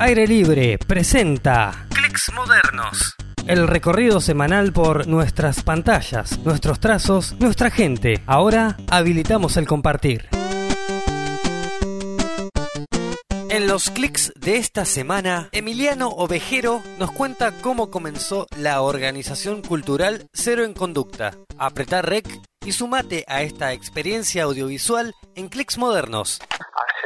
Aire Libre presenta Clics Modernos. el recorrido semanal por nuestras pantallas, nuestros trazos, nuestra gente. Ahora habilitamos el compartir. En los clics de esta semana, Emiliano Ovejero nos cuenta cómo comenzó la organización cultural Cero en Conducta. Apretar rec y sumate a esta experiencia audiovisual en clics modernos.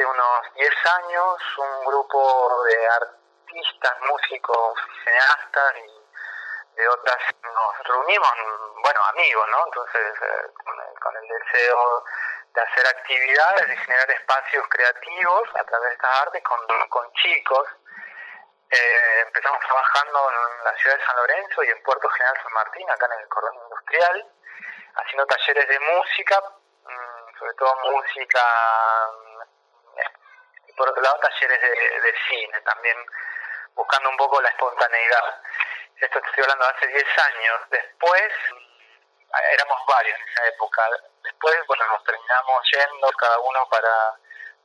Unos 10 años un grupo de artistas, músicos, cineastas y de otras nos reunimos, bueno, amigos, ¿no? Entonces, eh, con, el, con el deseo de hacer actividades, de generar espacios creativos a través de estas artes con, con chicos. Eh, empezamos trabajando en la ciudad de San Lorenzo y en Puerto General San Martín, acá en el cordón industrial, haciendo talleres de música, mm, sobre todo música, y por otro lado talleres de, cine, también buscando un poco la espontaneidad. Esto te estoy hablando de hace 10 años. Después, éramos varios en esa época. Después, bueno, nos terminamos yendo cada uno para,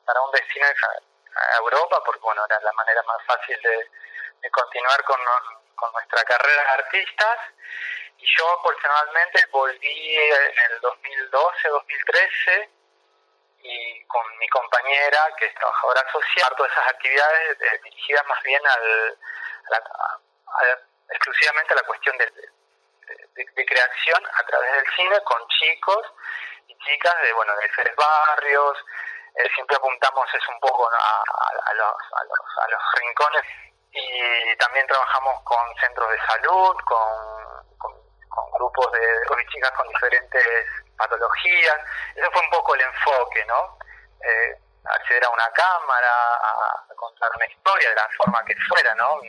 para un destino a Europa, porque bueno, era la manera más fácil de, de continuar con, con nuestra carrera de artistas. Y yo personalmente volví en el 2012-2013 y con mi compañera, que es trabajadora social, todas esas actividades eh, dirigidas más bien al, exclusivamente a la cuestión de, de, creación a través del cine con chicos y chicas de bueno de diferentes barrios. Eh, siempre apuntamos es un poco a, a, los, a, los, a los rincones. Y también trabajamos con centros de salud con, con, con grupos de, de chicas con diferentes patologías ese fue un poco el enfoque no eh, acceder a una cámara a, contar una historia de la forma que fuera no